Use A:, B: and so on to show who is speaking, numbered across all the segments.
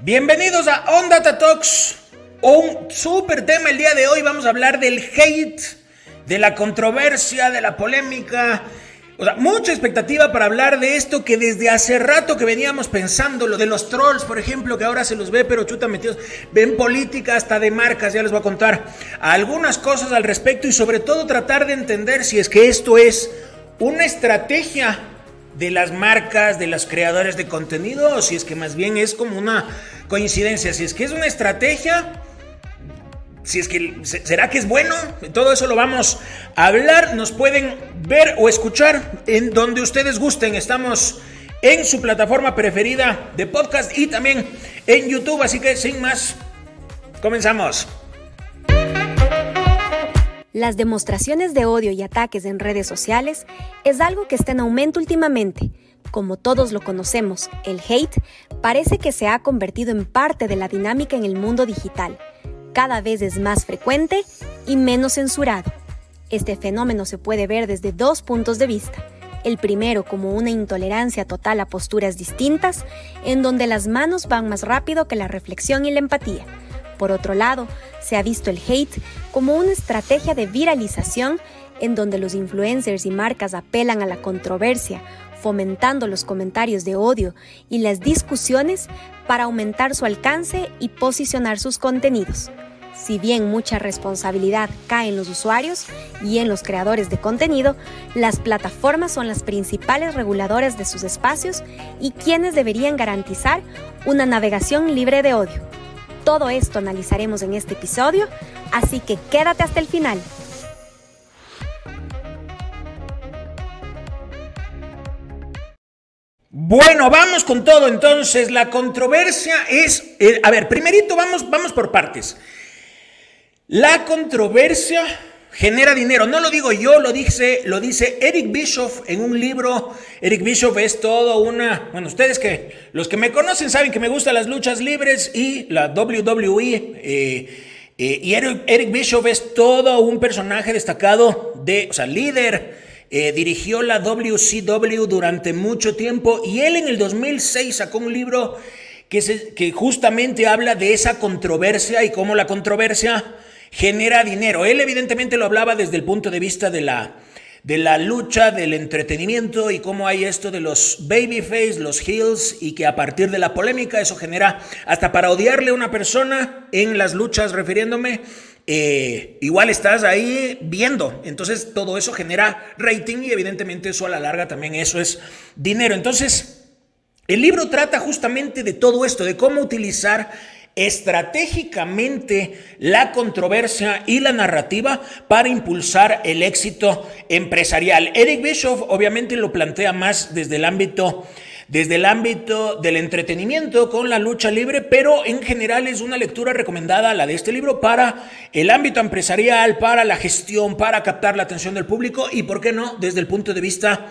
A: Bienvenidos a On Data Talks. Un súper tema el día de hoy. Vamos a hablar del hate, de la controversia, de la polémica. O sea, mucha expectativa para hablar de esto que desde hace rato que veníamos pensando, lo de los trolls, por ejemplo, que ahora se los ve, pero chuta metidos, ven política hasta de marcas, ya les voy a contar algunas cosas al respecto y sobre todo tratar de entender si es que esto es una estrategia de las marcas, de los creadores de contenido, o si es que más bien es como una coincidencia, si es que es una estrategia, si es que será que es bueno, todo eso lo vamos a hablar, nos pueden ver o escuchar en donde ustedes gusten, estamos en su plataforma preferida de podcast y también en YouTube, así que sin más, comenzamos.
B: Las demostraciones de odio y ataques en redes sociales es algo que está en aumento últimamente. Como todos lo conocemos, el hate parece que se ha convertido en parte de la dinámica en el mundo digital. Cada vez es más frecuente y menos censurado. Este fenómeno se puede ver desde dos puntos de vista. El primero como una intolerancia total a posturas distintas, en donde las manos van más rápido que la reflexión y la empatía por otro lado, se ha visto el hate como una estrategia de viralización en donde los influencers y marcas apelan a la controversia, fomentando los comentarios de odio y las discusiones para aumentar su alcance y posicionar sus contenidos. Si bien mucha responsabilidad cae en los usuarios y en los creadores de contenido, las plataformas son las principales reguladoras de sus espacios y quienes deberían garantizar una navegación libre de odio. Todo esto analizaremos en este episodio, así que quédate hasta el final.
A: Bueno, vamos con todo entonces. La controversia es, eh, a ver, primerito vamos, vamos por partes. La controversia genera dinero. No lo digo yo, lo dice, lo dice Eric Bischoff en un libro. Eric Bischoff es todo una. Bueno, ustedes que los que me conocen saben que me gustan las luchas libres y la WWE. Eh, eh, y Eric, Bischoff es todo un personaje destacado de, o sea, líder. Eh, dirigió la WCW durante mucho tiempo y él en el 2006 sacó un libro que, que justamente habla de esa controversia y cómo la controversia genera dinero. Él evidentemente lo hablaba desde el punto de vista de la, de la lucha, del entretenimiento y cómo hay esto de los babyface, los heels y que a partir de la polémica eso genera hasta para odiarle a una persona en las luchas refiriéndome. Eh, igual estás ahí viendo, entonces todo eso genera rating y evidentemente eso a la larga también eso es dinero. Entonces, el libro trata justamente de todo esto, de cómo utilizar estratégicamente la controversia y la narrativa para impulsar el éxito empresarial. Eric Bischoff obviamente lo plantea más desde el ámbito desde el ámbito del entretenimiento con la lucha libre, pero en general es una lectura recomendada la de este libro para el ámbito empresarial, para la gestión, para captar la atención del público y, ¿por qué no?, desde el punto de vista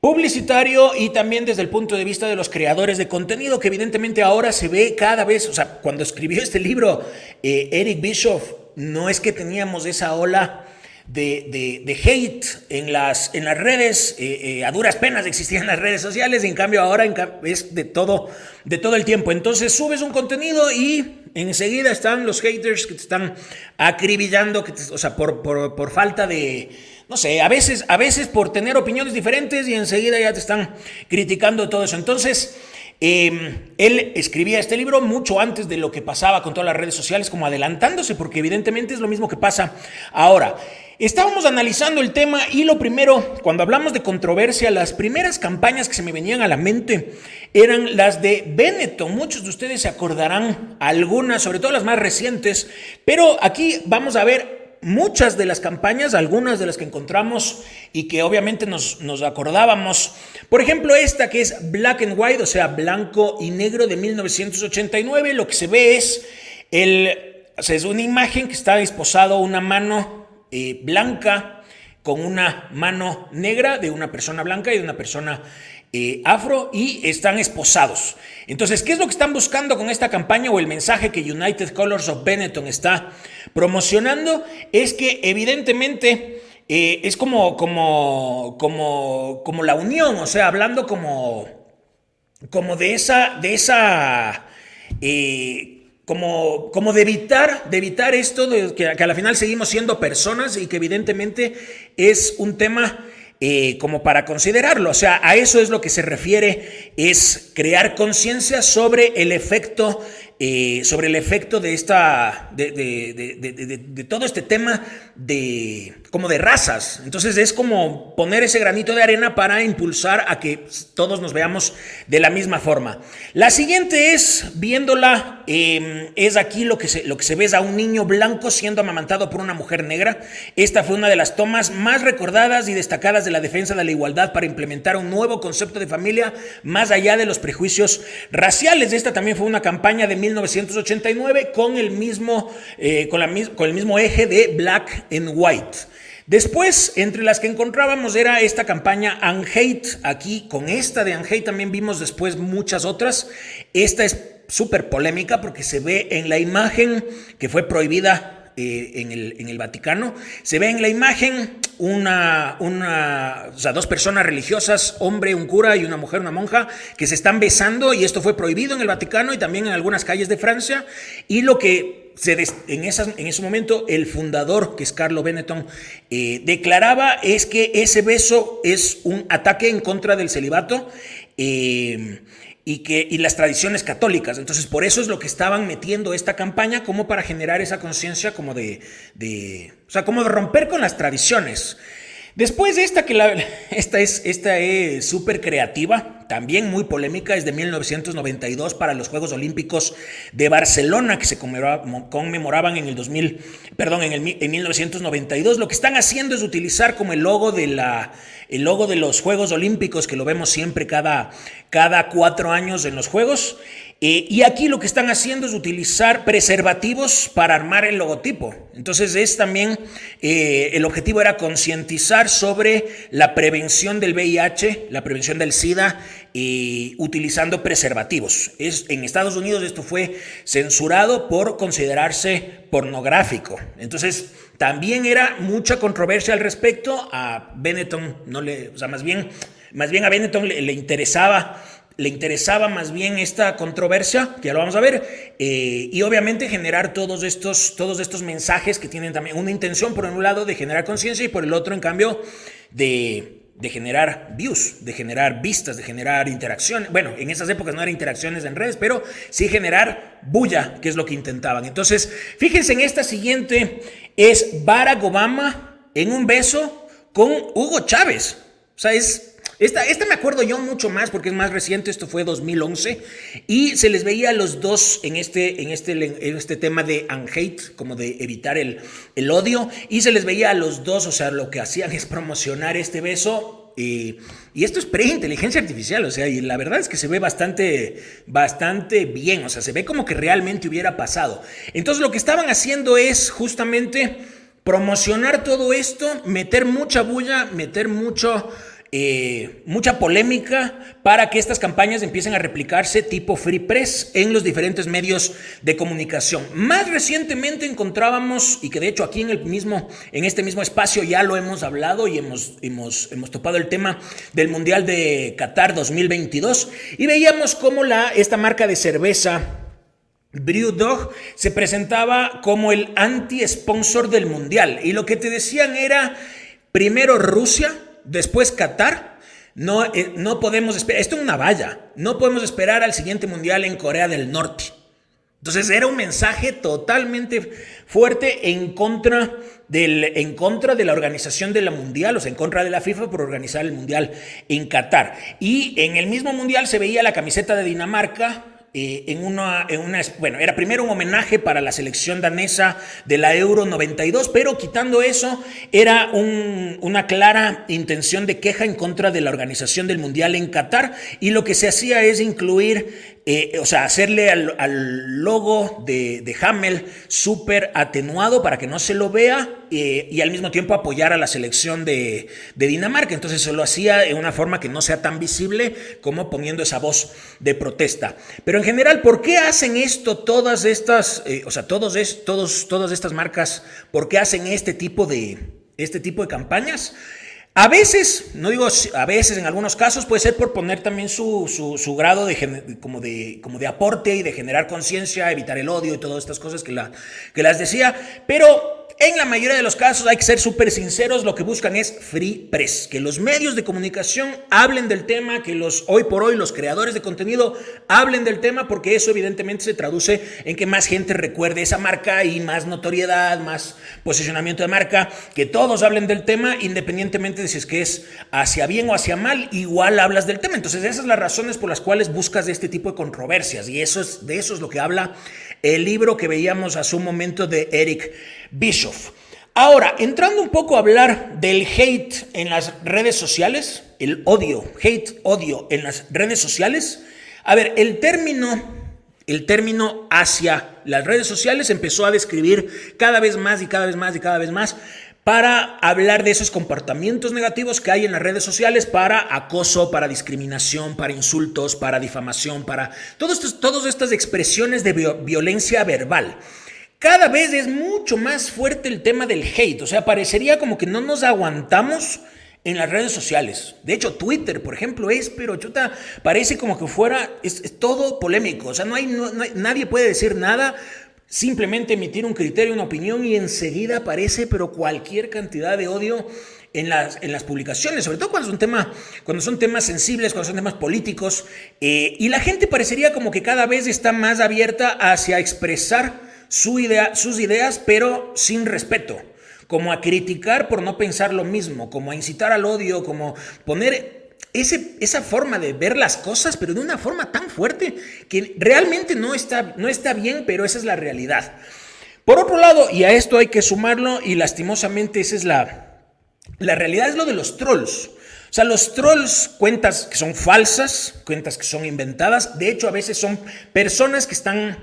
A: publicitario y también desde el punto de vista de los creadores de contenido, que evidentemente ahora se ve cada vez, o sea, cuando escribió este libro, eh, Eric Bischoff, no es que teníamos esa ola de, de, hate en las, en las redes, eh, eh, a duras penas existían las redes sociales, en cambio ahora es de todo, de todo el tiempo. Entonces subes un contenido y enseguida están los haters que te están acribillando, que o sea, por, por, por falta de no sé, a veces, a veces por tener opiniones diferentes y enseguida ya te están criticando todo eso. Entonces, em, él escribía este libro mucho antes de lo que pasaba con todas las redes sociales, como adelantándose, porque evidentemente es lo mismo que pasa ahora. Estábamos analizando el tema y lo primero, cuando hablamos de controversia, las primeras campañas que se me venían a la mente eran las de Benetton. Muchos de ustedes se acordarán algunas, sobre todo las más recientes, pero aquí vamos a ver muchas de las campañas, algunas de las que encontramos y que obviamente nos, acordábamos. Por ejemplo, esta que es Black and White, o sea, blanco y negro de 1989, lo que se ve es, el, es una imagen que está esposado una mano eh, blanca con una mano negra de una persona blanca y de una persona eh, afro y están esposados. Entonces, ¿qué es lo que están buscando con esta campaña o el mensaje que United Colors of Benetton está promocionando? Es que evidentemente eh, es como, como, como, como la unión, o sea, hablando como, como de esa, de esa Eh, como, como de evitar, de evitar esto, de que, que a la final seguimos siendo personas y que evidentemente es un tema eh, como para considerarlo. O sea, a eso es lo que se refiere, es crear conciencia sobre el efecto eh, sobre el efecto de esta, de, todo este tema de, como de razas. Entonces es como poner ese granito de arena para impulsar a que todos nos veamos de la misma forma. La siguiente es, viéndola, em, es aquí lo que, se, lo que se ve es a un niño blanco siendo amamantado por una mujer negra. Esta fue una de las tomas más recordadas y destacadas de la defensa de la igualdad para implementar un nuevo concepto de familia más allá de los prejuicios raciales. Esta también fue una campaña de 1989 con el mismo, eh, con, la, con el mismo eje de Black and White. Después, entre las que encontrábamos era esta campaña Unhate. Aquí, con esta de Unhate también vimos después muchas otras. Esta es súper polémica porque se ve en la imagen que fue prohibida eh, en, el, en, el, Vaticano. Se ve en la imagen una, una, o sea, dos personas religiosas, hombre, un cura y una mujer, una monja, que se están besando y esto fue prohibido en el Vaticano y también en algunas calles de Francia. Y lo que se en, esas, en ese momento el fundador, que es Carlo Benetton, eh, declaraba es que ese beso es un ataque en contra del celibato. Eh, y, que, y las tradiciones católicas. Entonces, por eso es lo que estaban metiendo esta campaña, como para generar esa conciencia como de, de, o sea, como de romper con las tradiciones. Después de esta, que la, esta es esta es súper creativa, también muy polémica, es de 1992 para los Juegos Olímpicos de Barcelona, que se conmemoraban en el 2000, perdón, en, el, en 1992. Lo que están haciendo es utilizar como el logo de la, el logo de los Juegos Olímpicos, que lo vemos siempre cada, cada cuatro años en los Juegos. Eh, y aquí lo que están haciendo es utilizar preservativos para armar el logotipo. Entonces es también, eh, el objetivo era concientizar sobre la prevención del VIH, la prevención del SIDA, utilizando preservativos. Es, en Estados Unidos esto fue censurado por considerarse pornográfico. Entonces también era mucha controversia al respecto. A Benetton no le, o sea, más bien, más bien a Benetton le interesaba le interesaba más bien esta controversia, ya lo vamos a ver, eh, y obviamente generar todos estos, todos estos mensajes que tienen también una intención, por un lado, de generar conciencia y por el otro, en cambio, de, de generar views, de generar vistas, de generar interacción. Bueno, en esas épocas no eran interacciones en redes, pero sí generar bulla, que es lo que intentaban. Entonces, fíjense en esta siguiente, es Barack Obama en un beso con Hugo Chávez. O sea, es esta, me acuerdo yo mucho más porque es más reciente, esto fue 2011, y se les veía a los dos en este, en este, en este tema de unhate, como de evitar el, el odio, y se les veía a los dos, o sea, lo que hacían es promocionar este beso y, y, esto es pre-inteligencia artificial, o sea, y la verdad es que se ve bastante, bastante bien, o sea, se ve como que realmente hubiera pasado. Entonces lo que estaban haciendo es justamente promocionar todo esto, meter mucha bulla, meter mucho, eh, mucha polémica para que estas campañas empiecen a replicarse tipo free press en los diferentes medios de comunicación. Más recientemente encontrábamos, y que de hecho aquí en, el mismo, en este mismo espacio ya lo hemos hablado y hemos, hemos, hemos topado el tema del Mundial de Qatar 2022, y veíamos cómo la, esta marca de cerveza Brewdog se presentaba como el anti-sponsor del Mundial, y lo que te decían era, primero Rusia, después Qatar, no, eh, no podemos esperar, esto es una valla, no podemos esperar al siguiente mundial en Corea del Norte. Entonces era un mensaje totalmente fuerte en contra, del, en contra de la organización de la mundial, o sea, en contra de la FIFA por organizar el mundial en Qatar. Y en el mismo mundial se veía la camiseta de Dinamarca eh, en, una, en una, bueno, era primero un homenaje para la selección danesa de la Euro 92, pero quitando eso, era una clara intención de queja en contra de la organización del Mundial en Qatar y lo que se hacía es incluir eh, o sea, hacerle al, logo de, de Hamel súper atenuado para que no se lo vea eh, y al mismo tiempo apoyar a la selección de, Dinamarca. Entonces se lo hacía de una forma que no sea tan visible como poniendo esa voz de protesta. Pero en general, ¿por qué hacen esto todas estas, eh, o sea, todos es, todos, todas estas marcas, por qué hacen este tipo de, este tipo de campañas? A veces, no digo a veces, en algunos casos puede ser por poner también su, su, grado de, como de, como de aporte y de generar conciencia, evitar el odio y todas estas cosas que, la, que las decía, pero en la mayoría de los casos, hay que ser súper sinceros, lo que buscan es free press, que los medios de comunicación hablen del tema, que los hoy por hoy los creadores de contenido hablen del tema, porque eso evidentemente se traduce en que más gente recuerde esa marca y más notoriedad, más posicionamiento de marca, que todos hablen del tema, independientemente de si es que es hacia bien o hacia mal, igual hablas del tema. Entonces, esas son las razones por las cuales buscas este tipo de controversias, y eso es, de eso es lo que habla el libro que veíamos hace un momento de Eric Bischoff. Ahora, entrando un poco a hablar del hate en las redes sociales, el odio, hate, odio en las redes sociales. A ver, el término, el término hacia las redes sociales empezó a describir cada vez más y cada vez más y cada vez más para hablar de esos comportamientos negativos que hay en las redes sociales para acoso, para discriminación, para insultos, para difamación, para todas estas expresiones de violencia verbal. Cada vez es mucho más fuerte el tema del hate, o sea, parecería como que no nos aguantamos en las redes sociales. De hecho, Twitter, por ejemplo, es, pero chuta, parece como que fuera, es, todo polémico, o sea, no hay, nadie puede decir nada simplemente emitir un criterio, una opinión y enseguida aparece, pero cualquier cantidad de odio en las, en las publicaciones, sobre todo cuando son, tema, cuando son temas sensibles, cuando son temas políticos, eh, y la gente parecería como que cada vez está más abierta hacia expresar su idea, sus ideas, pero sin respeto, como a criticar por no pensar lo mismo, como a incitar al odio, como poner esa forma de ver las cosas, pero de una forma tan fuerte que realmente no está, no está bien, pero esa es la realidad. Por otro lado, y a esto hay que sumarlo, y lastimosamente esa es la, la realidad, es lo de los trolls. O sea, los trolls, cuentas que son falsas, cuentas que son inventadas, de hecho a veces son personas que están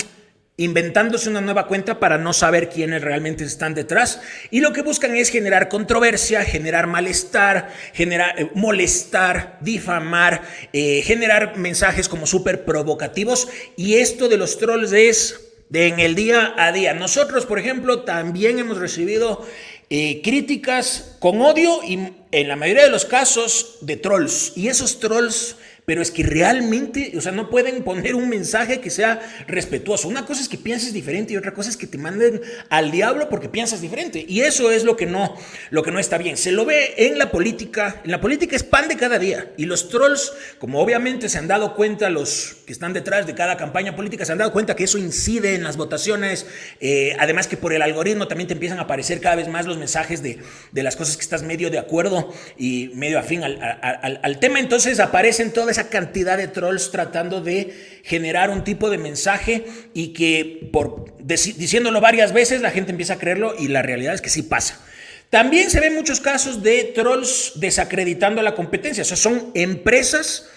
A: inventándose una nueva cuenta para no saber quiénes realmente están detrás. Y lo que buscan es generar controversia, generar malestar, generar eh, molestar, difamar, eh, generar mensajes como súper provocativos. Y esto de los trolls es de en el día a día. Nosotros, por ejemplo, también hemos recibido eh, críticas con odio y en la mayoría de los casos de trolls. Y esos trolls pero es que realmente, o sea, no pueden poner un mensaje que sea respetuoso. Una cosa es que pienses diferente y otra cosa es que te manden al diablo porque piensas diferente. Y eso es lo que no, lo que no está bien. Se lo ve en la política. En la política es pan de cada día. Y los trolls, como obviamente se han dado cuenta los que están detrás de cada campaña política, se han dado cuenta que eso incide en las votaciones. Eh, además que por el algoritmo también te empiezan a aparecer cada vez más los mensajes de, de las cosas que estás medio de acuerdo y medio afín al, al, al tema. Entonces aparecen todas esa cantidad de trolls tratando de generar un tipo de mensaje y que por diciéndolo varias veces la gente empieza a creerlo y la realidad es que sí pasa. También se ven muchos casos de trolls desacreditando la competencia, o sea, son empresas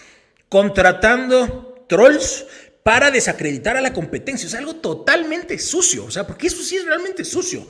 A: contratando trolls para desacreditar a la competencia. Es algo totalmente sucio, o sea, porque eso sí es realmente sucio.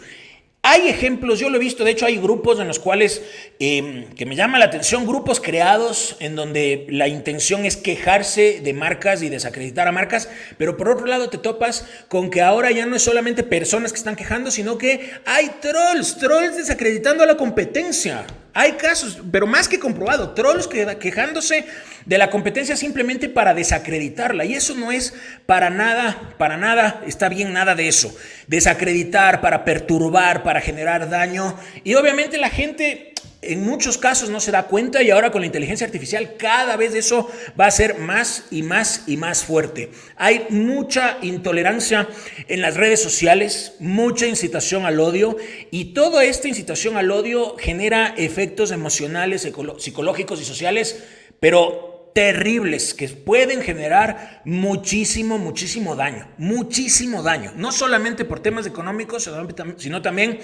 A: Hay ejemplos, yo lo he visto, de hecho hay grupos en los cuales, em, que me llama la atención, grupos creados en donde la intención es quejarse de marcas y desacreditar a marcas, pero por otro lado te topas con que ahora ya no es solamente personas que están quejando, sino que hay trolls, trolls desacreditando a la competencia. Hay casos, pero más que comprobado, trolls quejándose de la competencia simplemente para desacreditarla. Y eso no es para nada, para nada, está bien nada de eso. Desacreditar, para perturbar, para generar daño. Y obviamente la gente en muchos casos no se da cuenta y ahora con la inteligencia artificial cada vez eso va a ser más y más y más fuerte. Hay mucha intolerancia en las redes sociales, mucha incitación al odio y toda esta incitación al odio genera efectos emocionales, psicológicos y sociales, pero terribles que pueden generar muchísimo, muchísimo daño, muchísimo daño, no solamente por temas económicos, sino también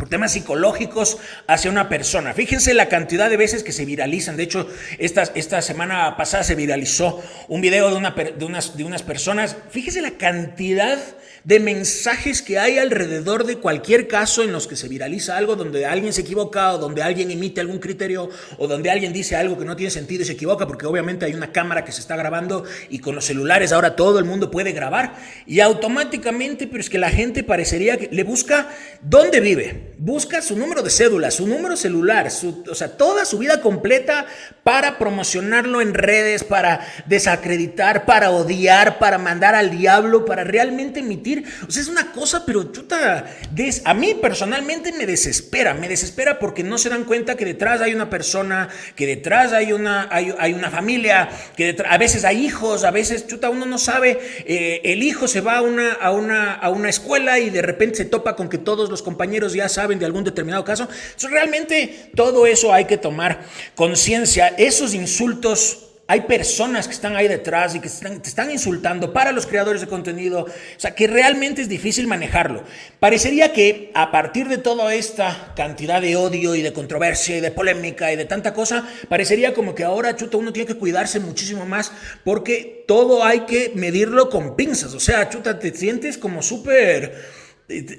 A: por temas psicológicos hacia una persona. Fíjense la cantidad de veces que se viralizan. De hecho, esta, esta semana pasada se viralizó un video de, una, de, unas, de unas personas. Fíjense la cantidad de mensajes que hay alrededor de cualquier caso en los que se viraliza algo donde alguien se equivoca o donde alguien emite algún criterio o donde alguien dice algo que no tiene sentido y se equivoca porque obviamente hay una cámara que se está grabando y con los celulares ahora todo el mundo puede grabar y automáticamente pero es que la gente parecería que le busca dónde vive busca su número de cédula, su número celular, su, o sea, toda su vida completa para promocionarlo en redes, para desacreditar, para odiar, para mandar al diablo, para realmente emitir. O sea, es una cosa, pero chuta, a mí personalmente me desespera, me desespera porque no se dan cuenta que detrás hay una persona, que detrás hay una, hay, una familia, que a veces hay hijos, a veces, chuta, uno no sabe, eh, el hijo se va a una, a, una, a una escuela y de repente se topa con que todos los compañeros ya saben de algún determinado caso. realmente todo eso hay que tomar conciencia. Esos insultos hay personas que están ahí detrás y que te están insultando para los creadores de contenido. O sea, que realmente es difícil manejarlo. Parecería que a partir de toda esta cantidad de odio y de controversia y de polémica y de tanta cosa, parecería como que ahora, chuta, uno tiene que cuidarse muchísimo más porque todo hay que medirlo con pinzas. O sea, chuta, te sientes como súper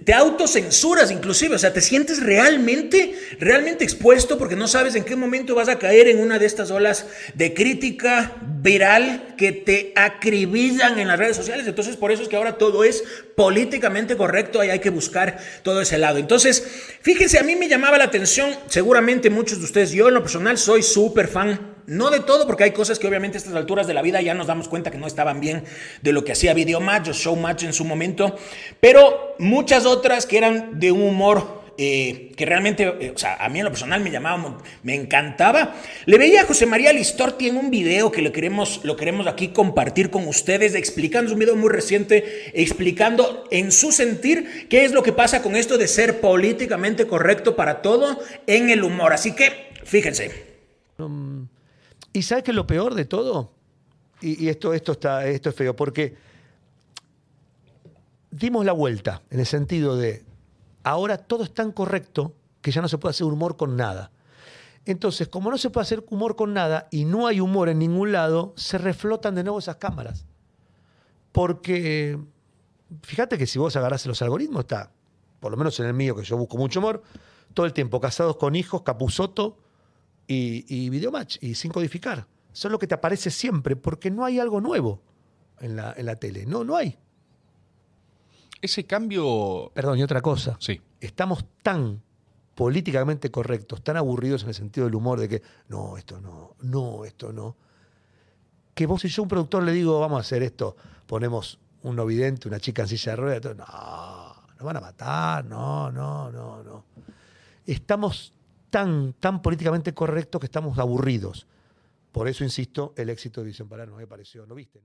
A: te autocensuras inclusive, o sea, te sientes realmente, realmente expuesto porque no sabes en qué momento vas a caer en una de estas olas de crítica viral que te acribillan en las redes sociales. Entonces, por eso es que ahora todo es políticamente correcto y hay que buscar todo ese lado. Entonces, fíjense, a mí me llamaba la atención, seguramente muchos de ustedes, yo en lo personal soy súper fan no de todo, porque hay cosas que obviamente a estas alturas de la vida ya nos damos cuenta que no estaban bien de lo que hacía Videomatch o Showmatch en su momento, pero muchas otras que eran de un humor eh, que realmente, eh, o sea, a mí en lo personal me llamaba, me encantaba. Le veía a José María Listorti en un video que lo queremos, lo queremos aquí compartir con ustedes, explicando, es un video muy reciente, explicando en su sentir qué es lo que pasa con esto de ser políticamente correcto para todo en el humor. Así que, fíjense.
C: Um, y sabes que lo peor de todo, y, esto, esto, está, esto es feo, porque dimos la vuelta en el sentido de ahora todo es tan correcto que ya no se puede hacer humor con nada. Entonces, como no se puede hacer humor con nada y no hay humor en ningún lado, se reflotan de nuevo esas cámaras. Porque fíjate que si vos agarrás los algoritmos, está, por lo menos en el mío, que yo busco mucho humor, todo el tiempo casados con hijos, capuzoto, y, y Videomatch y sin codificar. Es lo que te aparece siempre, porque no hay algo nuevo en la, en la tele. No, no hay.
D: Ese cambio.
C: Perdón, y otra cosa.
D: Sí.
C: Estamos tan políticamente correctos, tan aburridos en el sentido del humor de que no, esto no, no, esto no. Que vos y yo, un productor, le digo, vamos a hacer esto, ponemos un novidente, una chica en silla de ruedas, no, no van a matar, no, no, no, no. Estamos tan, tan políticamente correcto que estamos aburridos. Por eso, insisto, el éxito de Visión Para no me pareció, ¿no viste?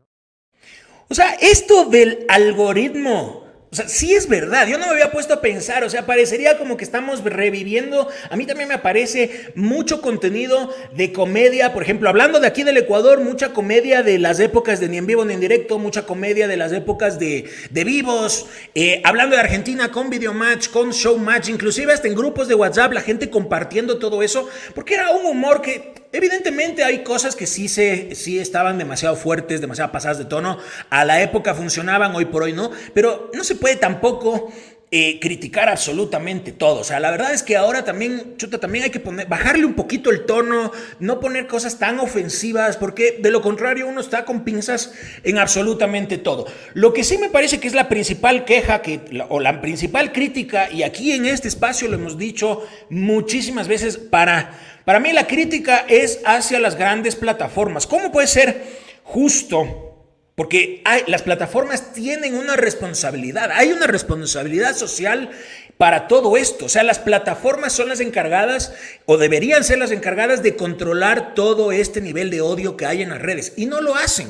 A: O sea, esto del algoritmo sea, sí es verdad, yo no me había puesto a pensar, o sea, parecería como que estamos reviviendo, a mí también me aparece mucho contenido de comedia, por ejemplo, hablando de aquí del Ecuador, mucha comedia de las épocas de ni en vivo ni en directo, mucha comedia de las épocas de, de vivos, eh, hablando de Argentina con video match, con show match, inclusive hasta en grupos de WhatsApp, la gente compartiendo todo eso, porque era un humor que Evidentemente hay cosas que sí, se, sí estaban demasiado fuertes, demasiado pasadas de tono. A la época funcionaban, hoy por hoy no. Pero no se puede tampoco eh, criticar absolutamente todo. O sea, la verdad es que ahora también, chuta, también hay que poner, bajarle un poquito el tono, no poner cosas tan ofensivas, porque de lo contrario uno está con pinzas en absolutamente todo. Lo que sí me parece que es la principal queja que, o la principal crítica, y aquí en este espacio lo hemos dicho muchísimas veces, para para mí la crítica es hacia las grandes plataformas. ¿Cómo puede ser justo? Porque las plataformas tienen una responsabilidad, hay una responsabilidad social para todo esto. O sea, las plataformas son las encargadas o deberían ser las encargadas de controlar todo este nivel de odio que hay en las redes y no lo hacen.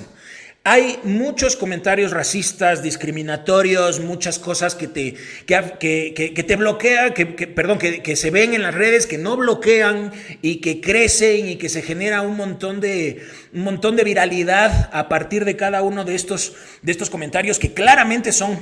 A: Hay muchos comentarios racistas, discriminatorios, muchas cosas que te, que, te bloquean, que, perdón, que, se ven en las redes, que no bloquean y que crecen y que se genera un montón de, un montón de viralidad a partir de cada uno de estos, de estos comentarios que claramente son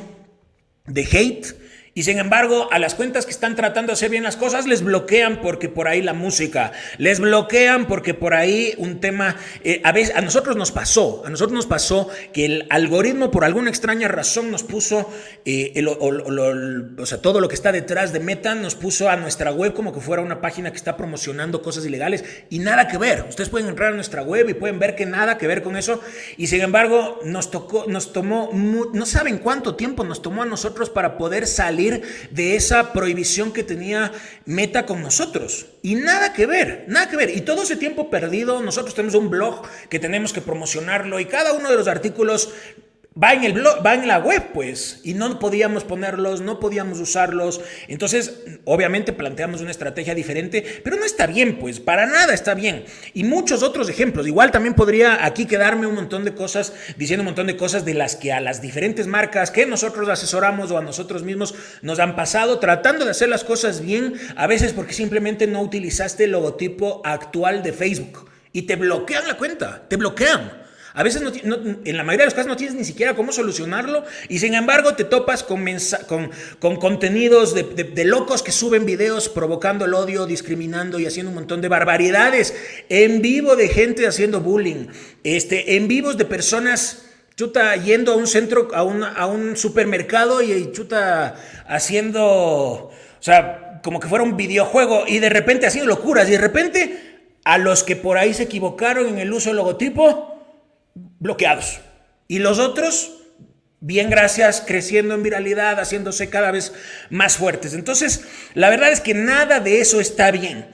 A: de hate y sin embargo, a las cuentas que están tratando de hacer bien las cosas, les bloquean porque por ahí la música, les bloquean porque por ahí un tema, eh, a veces a nosotros nos pasó, a nosotros nos pasó que el algoritmo por alguna extraña razón nos puso, eh, o sea, todo lo que está detrás de Meta nos puso a nuestra web como que fuera una página que está promocionando cosas ilegales y nada que ver. Ustedes pueden entrar a nuestra web y pueden ver que nada que ver con eso y sin embargo nos tocó, nos tomó, no saben cuánto tiempo nos tomó a nosotros para poder salir de esa prohibición que tenía Meta con nosotros. Y nada que ver, nada que ver. Y todo ese tiempo perdido, nosotros tenemos un blog que tenemos que promocionarlo y cada uno de los artículos va en el blog, va en la web, pues, y no podíamos ponerlos, no podíamos usarlos. Entonces, obviamente planteamos una estrategia diferente, pero no está bien, pues, para nada está bien. Y muchos otros ejemplos. Igual también podría aquí quedarme un montón de cosas, diciendo un montón de cosas de las que a las diferentes marcas que nosotros asesoramos o a nosotros mismos nos han pasado, tratando de hacer las cosas bien, a veces porque simplemente no utilizaste el logotipo actual de Facebook y te bloquean la cuenta, te bloquean. A veces en la mayoría de los casos no tienes ni siquiera cómo solucionarlo y sin embargo te topas con, con, contenidos de, locos que suben videos provocando el odio, discriminando y haciendo un montón de barbaridades en vivo de gente haciendo bullying, este, en vivos de personas chuta yendo a un centro, a un supermercado y chuta haciendo, o sea, como que fuera un videojuego y de repente haciendo locuras y de repente a los que por ahí se equivocaron en el uso del logotipo, bloqueados. Y los otros, bien gracias, creciendo en viralidad, haciéndose cada vez más fuertes. Entonces, la verdad es que nada de eso está bien.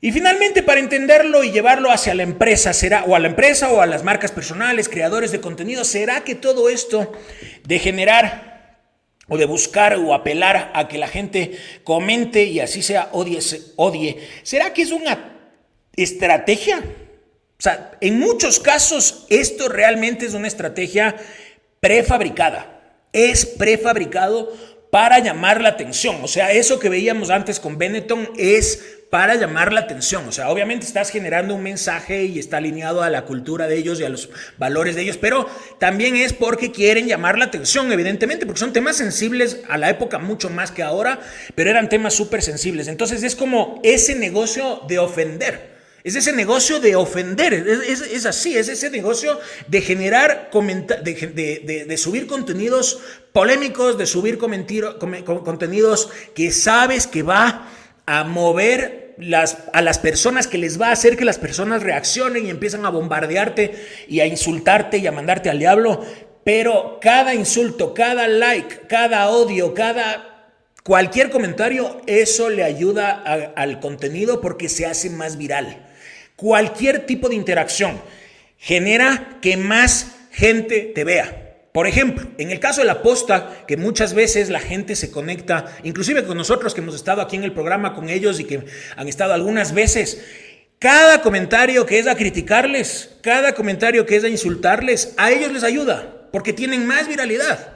A: Y finalmente, para entenderlo y llevarlo hacia la empresa, será, o a la empresa o a las marcas personales, creadores de contenido, ¿será que todo esto de generar o de buscar o apelar a que la gente comente y así sea odie, odie ¿será que es una estrategia? O sea, en muchos casos esto realmente es una estrategia prefabricada. Es prefabricado para llamar la atención. O sea, eso que veíamos antes con Benetton es para llamar la atención. O sea, obviamente estás generando un mensaje y está alineado a la cultura de ellos y a los valores de ellos, pero también es porque quieren llamar la atención, evidentemente, porque son temas sensibles a la época mucho más que ahora, pero eran temas súper sensibles. Entonces es como ese negocio de ofender. Es ese negocio de ofender, es, así, es ese negocio de generar, de, de, subir contenidos polémicos, de subir contenidos que sabes que va a mover a las personas, que les va a hacer que las personas reaccionen y empiezan a bombardearte y a insultarte y a mandarte al diablo. Pero cada insulto, cada like, cada odio, cada cualquier comentario, eso le ayuda al contenido porque se hace más viral. Cualquier tipo de interacción genera que más gente te vea. Por ejemplo, en el caso de la posta, que muchas veces la gente se conecta, inclusive con nosotros que hemos estado aquí en el programa con ellos y que han estado algunas veces, cada comentario que es a criticarles, cada comentario que es a insultarles, a ellos les ayuda, porque tienen más viralidad.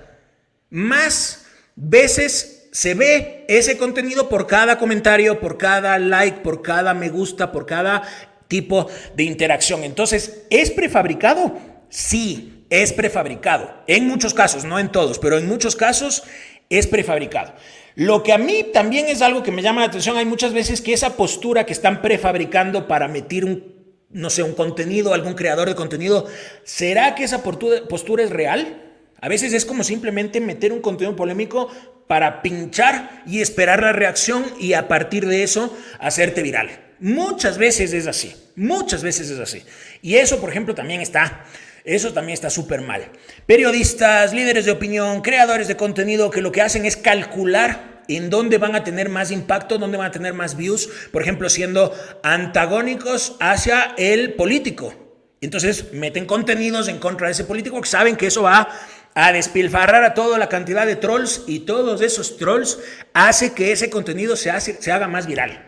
A: Más veces se ve ese contenido por cada comentario, por cada like, por cada me gusta, por cada tipo de interacción. Entonces, ¿es prefabricado? Sí, es prefabricado. En muchos casos, no en todos, pero en muchos casos es prefabricado. Lo que a mí también es algo que me llama la atención, hay muchas veces que esa postura que están prefabricando para meter un, no sé, un contenido, algún creador de contenido, ¿será que esa postura es real? A veces es como simplemente meter un contenido polémico para pinchar y esperar la reacción y a partir de eso hacerte viral. Muchas veces es así, muchas veces es así. Y eso, por ejemplo, también está, eso también está súper mal. Periodistas, líderes de opinión, creadores de contenido que lo que hacen es calcular en dónde van a tener más impacto, dónde van a tener más views, por ejemplo, siendo antagónicos hacia el político. Entonces meten contenidos en contra de ese político que saben que eso va a despilfarrar a toda la cantidad de trolls y todos esos trolls hace que ese contenido se, haga más viral.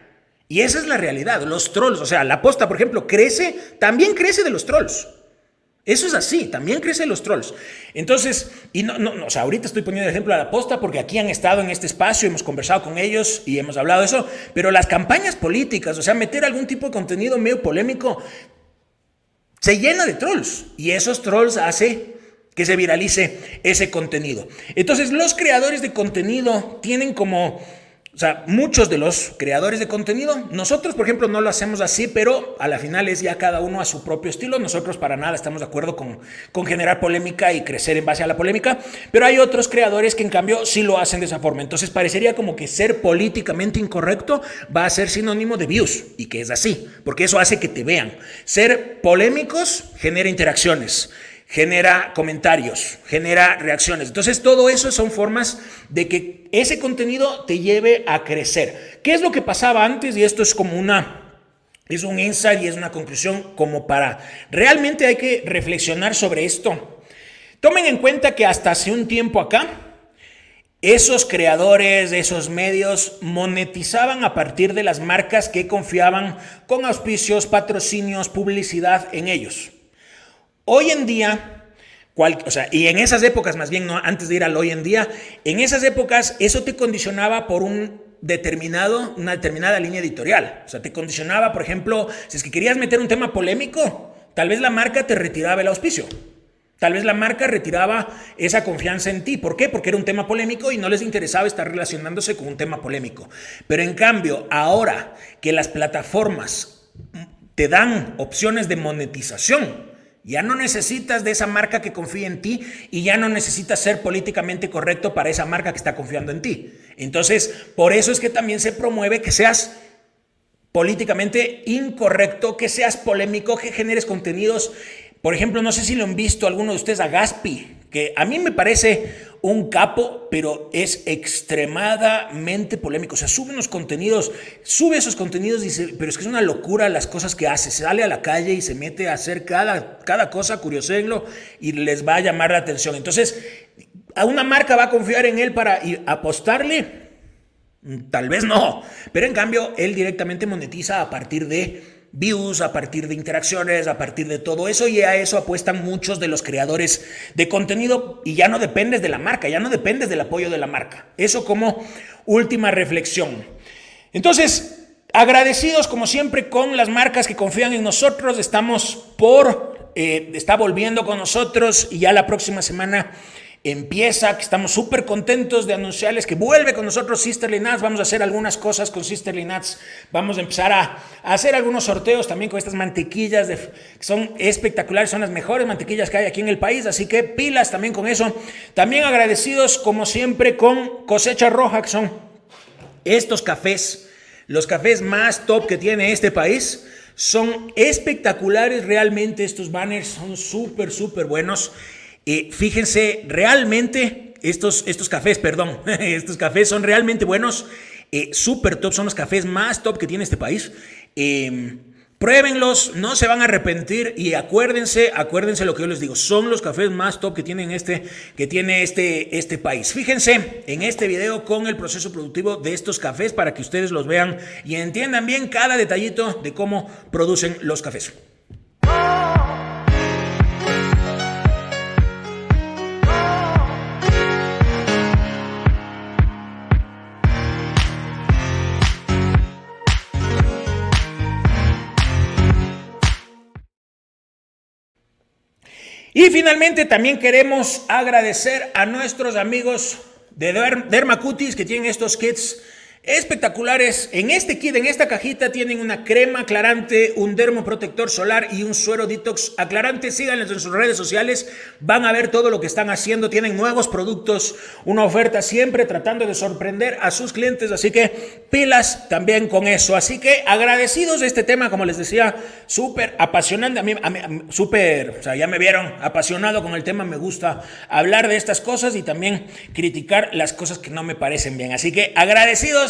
A: Y esa es la realidad, los trolls, o sea, la posta, por ejemplo, crece, también crece de los trolls. Eso es así, también crece de los trolls. Entonces, y no, no, o sea, ahorita estoy poniendo el ejemplo de la posta porque aquí han estado en este espacio, hemos conversado con ellos y hemos hablado de eso, pero las campañas políticas, o sea, meter algún tipo de contenido medio polémico, se llena de trolls y esos trolls hace que se viralice ese contenido. Entonces, los creadores de contenido tienen como sea, muchos de los creadores de contenido, nosotros por ejemplo no lo hacemos así, pero a la final es ya cada uno a su propio estilo. Nosotros para nada estamos de acuerdo con, con generar polémica y crecer en base a la polémica, pero hay otros creadores que en cambio sí lo hacen de esa forma. Entonces parecería como que ser políticamente incorrecto va a ser sinónimo de views y que es así, porque eso hace que te vean. Ser polémicos genera interacciones. Genera comentarios, genera reacciones. Entonces, todo eso son formas de que ese contenido te lleve a crecer. ¿Qué es lo que pasaba antes? Y esto es como una es un insight y es una conclusión como para realmente hay que reflexionar sobre esto. Tomen en cuenta que hasta hace un tiempo acá, esos creadores, esos medios monetizaban a partir de las marcas que confiaban con auspicios, patrocinios, publicidad en ellos. Hoy en día, o sea, y en esas épocas más bien, no antes de ir al hoy en día, en esas épocas eso te condicionaba por un determinado, una determinada línea editorial. O sea, te condicionaba, por ejemplo, si es que querías meter un tema polémico, tal vez la marca te retiraba el auspicio. Tal vez la marca retiraba esa confianza en ti. ¿Por qué? Porque era un tema polémico y no les interesaba estar relacionándose con un tema polémico. Pero en cambio, ahora que las plataformas te dan opciones de monetización, ya no necesitas de esa marca que confía en ti y ya no necesitas ser políticamente correcto para esa marca que está confiando en ti. Entonces, por eso es que también se promueve que seas políticamente incorrecto, que seas polémico, que generes contenidos. Por ejemplo, no sé si lo han visto alguno de ustedes a Gaspi, que a mí me parece un capo, pero es extremadamente polémico. O sea, sube unos contenidos, sube esos contenidos, dice, pero es que es una locura las cosas que hace. Se sale a la calle y se mete a hacer cada, cada cosa, curiosenlo, y les va a llamar la atención. Entonces, ¿a una marca va a confiar en él para apostarle? Tal vez no, pero en cambio él directamente monetiza a partir de views, a partir de interacciones, a partir de todo eso y a eso apuestan muchos de los creadores de contenido y ya no dependes de la marca, ya no dependes del apoyo de la marca. Eso como última reflexión. Entonces, agradecidos como siempre con las marcas que confían en nosotros, estamos por, eh, está volviendo con nosotros y ya la próxima semana empieza, que estamos súper contentos de anunciarles que vuelve con nosotros Sisterly Nuts. Vamos a hacer algunas cosas con Sisterly Nuts. Vamos a empezar a, hacer algunos sorteos también con estas mantequillas que son espectaculares, son las mejores mantequillas que hay aquí en el país. Así que pilas también con eso. También agradecidos como siempre con Cosecha Roja, que son estos cafés, los cafés más top que tiene este país. Son espectaculares realmente estos banners, son súper, súper buenos. Eh, fíjense, realmente estos, estos cafés, perdón, estos cafés son realmente buenos, eh, súper top, son los cafés más top que tiene este país. Em, pruébenlos, no se van a arrepentir y acuérdense, acuérdense lo que yo les digo, son los cafés más top que tienen este, que tiene este, este país. Fíjense en este video con el proceso productivo de estos cafés para que ustedes los vean y entiendan bien cada detallito de cómo producen los cafés. Y finalmente también queremos agradecer a nuestros amigos de Dermacutis que tienen estos kits espectaculares. En este kit, en esta cajita, tienen una crema aclarante, un dermoprotector solar y un suero detox aclarante. Síganles en sus redes sociales, van a ver todo lo que están haciendo. Tienen nuevos productos, una oferta siempre tratando de sorprender a sus clientes. Así que pilas también con eso. Así que agradecidos de este tema, como les decía, súper apasionante. A mí, a mí súper, o sea, ya me vieron apasionado con el tema. Me gusta hablar de estas cosas y también criticar las cosas que no me parecen bien. Así que agradecidos